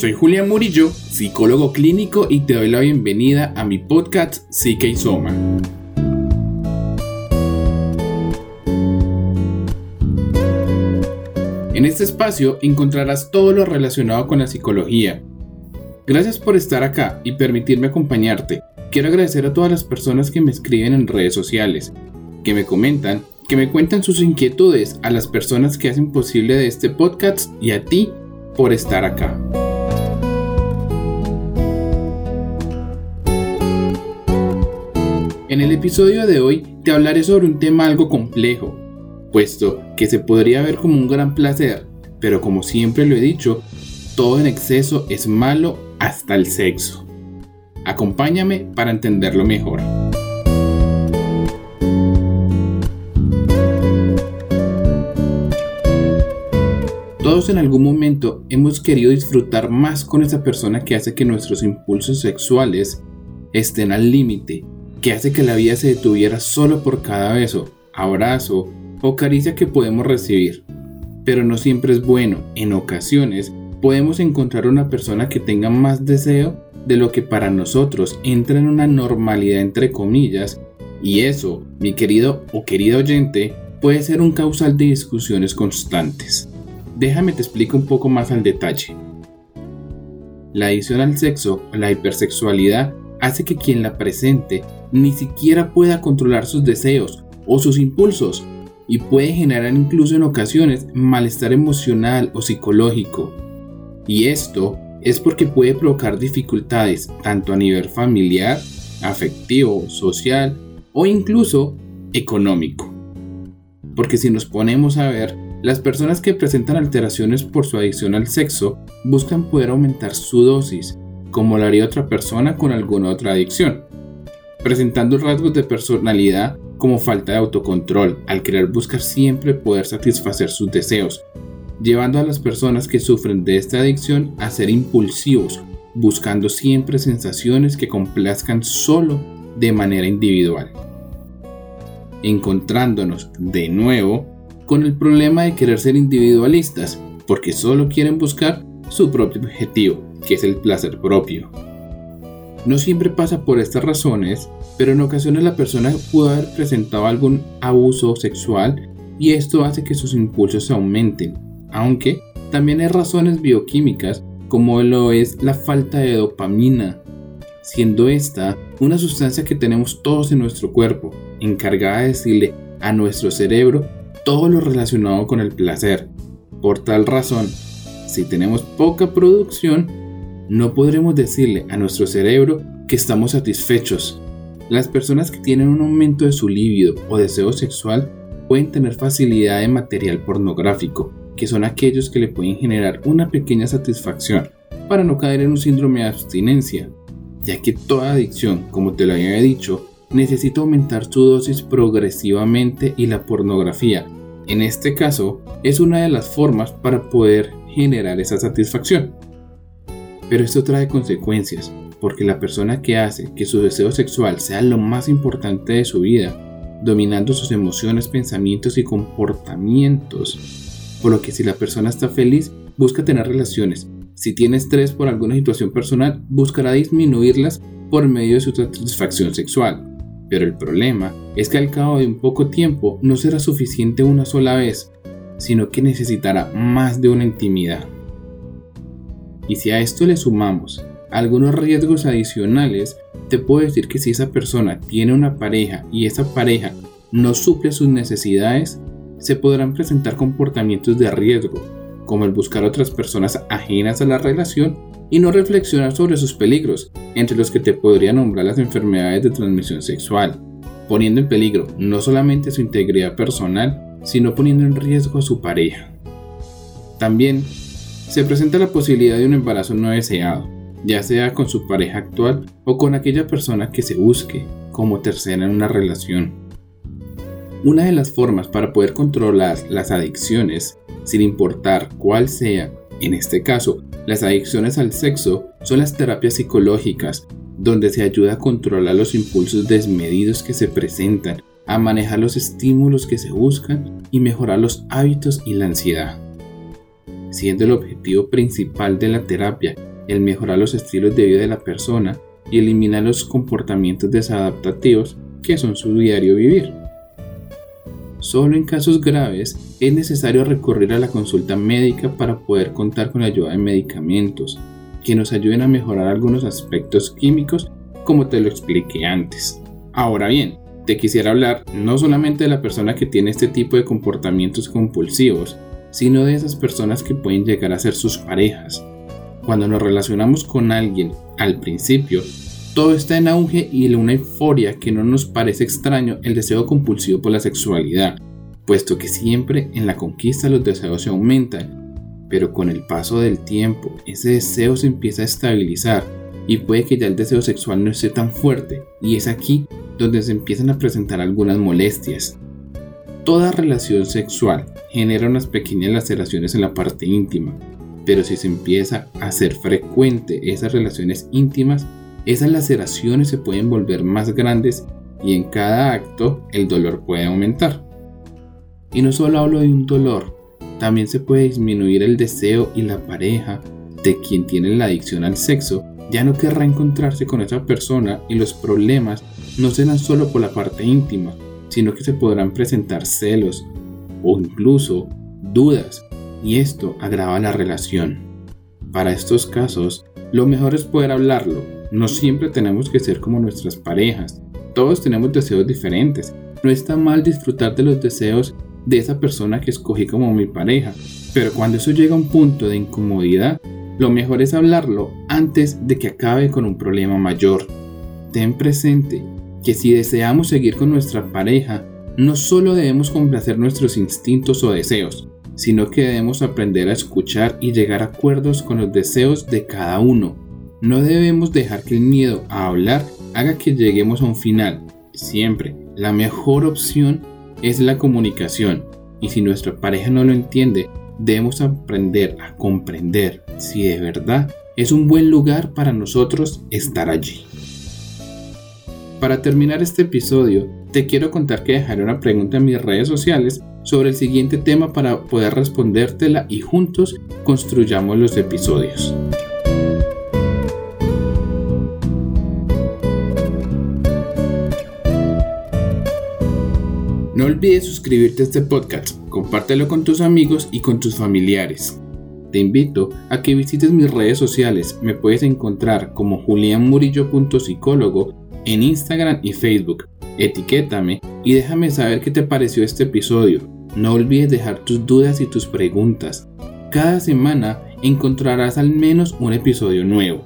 Soy Julián Murillo, psicólogo clínico y te doy la bienvenida a mi podcast Psique y Soma. En este espacio encontrarás todo lo relacionado con la psicología. Gracias por estar acá y permitirme acompañarte. Quiero agradecer a todas las personas que me escriben en redes sociales, que me comentan, que me cuentan sus inquietudes, a las personas que hacen posible de este podcast y a ti por estar acá. En el episodio de hoy te hablaré sobre un tema algo complejo, puesto que se podría ver como un gran placer, pero como siempre lo he dicho, todo en exceso es malo hasta el sexo. Acompáñame para entenderlo mejor. Todos en algún momento hemos querido disfrutar más con esa persona que hace que nuestros impulsos sexuales estén al límite que hace que la vida se detuviera solo por cada beso, abrazo o caricia que podemos recibir. Pero no siempre es bueno, en ocasiones podemos encontrar una persona que tenga más deseo de lo que para nosotros entra en una normalidad entre comillas, y eso, mi querido o querida oyente, puede ser un causal de discusiones constantes. Déjame te explico un poco más al detalle. La adicción al sexo la hipersexualidad hace que quien la presente ni siquiera pueda controlar sus deseos o sus impulsos y puede generar incluso en ocasiones malestar emocional o psicológico. Y esto es porque puede provocar dificultades tanto a nivel familiar, afectivo, social o incluso económico. Porque si nos ponemos a ver, las personas que presentan alteraciones por su adicción al sexo buscan poder aumentar su dosis, como lo haría otra persona con alguna otra adicción presentando rasgos de personalidad como falta de autocontrol, al querer buscar siempre poder satisfacer sus deseos, llevando a las personas que sufren de esta adicción a ser impulsivos, buscando siempre sensaciones que complazcan solo de manera individual. Encontrándonos de nuevo con el problema de querer ser individualistas, porque solo quieren buscar su propio objetivo, que es el placer propio. No siempre pasa por estas razones, pero en ocasiones la persona pudo haber presentado algún abuso sexual y esto hace que sus impulsos aumenten, aunque también hay razones bioquímicas como lo es la falta de dopamina, siendo esta una sustancia que tenemos todos en nuestro cuerpo, encargada de decirle a nuestro cerebro todo lo relacionado con el placer. Por tal razón, si tenemos poca producción, no podremos decirle a nuestro cerebro que estamos satisfechos. Las personas que tienen un aumento de su libido o deseo sexual pueden tener facilidad de material pornográfico, que son aquellos que le pueden generar una pequeña satisfacción para no caer en un síndrome de abstinencia, ya que toda adicción, como te lo había dicho, necesita aumentar su dosis progresivamente y la pornografía, en este caso, es una de las formas para poder generar esa satisfacción. Pero esto trae consecuencias, porque la persona que hace que su deseo sexual sea lo más importante de su vida, dominando sus emociones, pensamientos y comportamientos. Por lo que si la persona está feliz, busca tener relaciones. Si tiene estrés por alguna situación personal, buscará disminuirlas por medio de su satisfacción sexual. Pero el problema es que al cabo de un poco tiempo no será suficiente una sola vez, sino que necesitará más de una intimidad. Y si a esto le sumamos algunos riesgos adicionales, te puedo decir que si esa persona tiene una pareja y esa pareja no suple sus necesidades, se podrán presentar comportamientos de riesgo, como el buscar otras personas ajenas a la relación y no reflexionar sobre sus peligros, entre los que te podría nombrar las enfermedades de transmisión sexual, poniendo en peligro no solamente su integridad personal, sino poniendo en riesgo a su pareja. También se presenta la posibilidad de un embarazo no deseado, ya sea con su pareja actual o con aquella persona que se busque como tercera en una relación. Una de las formas para poder controlar las adicciones, sin importar cuál sea, en este caso, las adicciones al sexo, son las terapias psicológicas, donde se ayuda a controlar los impulsos desmedidos que se presentan, a manejar los estímulos que se buscan y mejorar los hábitos y la ansiedad siendo el objetivo principal de la terapia el mejorar los estilos de vida de la persona y eliminar los comportamientos desadaptativos que son su diario vivir. Solo en casos graves es necesario recurrir a la consulta médica para poder contar con la ayuda de medicamentos que nos ayuden a mejorar algunos aspectos químicos como te lo expliqué antes. Ahora bien, te quisiera hablar no solamente de la persona que tiene este tipo de comportamientos compulsivos, sino de esas personas que pueden llegar a ser sus parejas. Cuando nos relacionamos con alguien al principio, todo está en auge y una euforia que no nos parece extraño el deseo compulsivo por la sexualidad, puesto que siempre en la conquista los deseos se aumentan, pero con el paso del tiempo ese deseo se empieza a estabilizar y puede que ya el deseo sexual no esté tan fuerte y es aquí donde se empiezan a presentar algunas molestias. Toda relación sexual genera unas pequeñas laceraciones en la parte íntima, pero si se empieza a hacer frecuente esas relaciones íntimas, esas laceraciones se pueden volver más grandes y en cada acto el dolor puede aumentar. Y no solo hablo de un dolor, también se puede disminuir el deseo y la pareja de quien tiene la adicción al sexo ya no querrá encontrarse con esa persona y los problemas no serán solo por la parte íntima, sino que se podrán presentar celos o incluso dudas y esto agrava la relación. Para estos casos, lo mejor es poder hablarlo. No siempre tenemos que ser como nuestras parejas. Todos tenemos deseos diferentes. No está mal disfrutar de los deseos de esa persona que escogí como mi pareja, pero cuando eso llega a un punto de incomodidad, lo mejor es hablarlo antes de que acabe con un problema mayor. Ten presente que si deseamos seguir con nuestra pareja, no solo debemos complacer nuestros instintos o deseos, sino que debemos aprender a escuchar y llegar a acuerdos con los deseos de cada uno. No debemos dejar que el miedo a hablar haga que lleguemos a un final. Siempre, la mejor opción es la comunicación, y si nuestra pareja no lo entiende, debemos aprender a comprender si de verdad es un buen lugar para nosotros estar allí. Para terminar este episodio, te quiero contar que dejaré una pregunta en mis redes sociales sobre el siguiente tema para poder respondértela y juntos construyamos los episodios. No olvides suscribirte a este podcast, compártelo con tus amigos y con tus familiares. Te invito a que visites mis redes sociales, me puedes encontrar como julianmurillo.psicólogo en Instagram y Facebook. Etiquétame y déjame saber qué te pareció este episodio. No olvides dejar tus dudas y tus preguntas. Cada semana encontrarás al menos un episodio nuevo.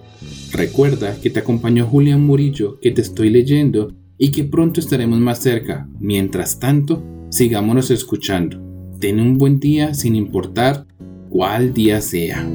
Recuerda que te acompañó Julián Murillo, que te estoy leyendo y que pronto estaremos más cerca. Mientras tanto, sigámonos escuchando. Ten un buen día sin importar cuál día sea.